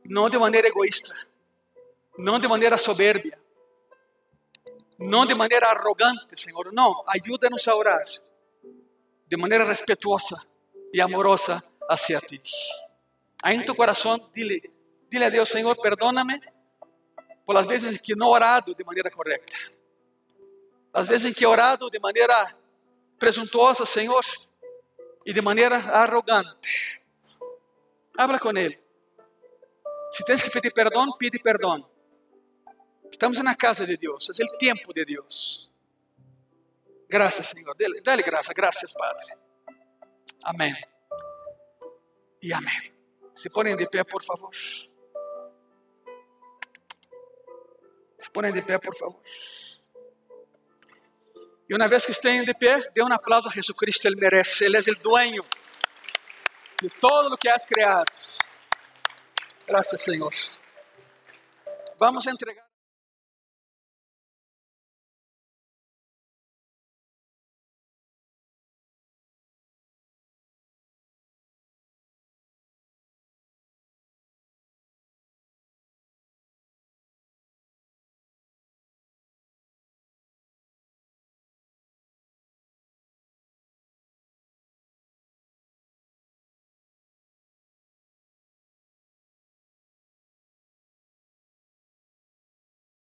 Não de maneira egoísta. Não de maneira soberbia. Não de maneira arrogante, Senhor. Não, ajuda-nos a orar de maneira respetuosa e amorosa hacia Ti. Aí em tu coração, dile, dile a Deus, Senhor, perdóname por as vezes que não orado de maneira correta. As vezes em que orado de maneira presuntuosa, Senhor, e de maneira arrogante. Habla com Ele. Se tens que pedir perdão, pede perdão. Estamos na casa de Deus, é o tempo de Deus. Graças, Senhor. Dale graça, graças, Padre. Amém. E amém. Se põem de pé, por favor. Se põem de pé, por favor. E uma vez que estejam de pé, dê um aplauso a Jesus Cristo, Ele merece. Ele é o dueño de todo o que has criado. Graças, Senhor. Vamos entregar.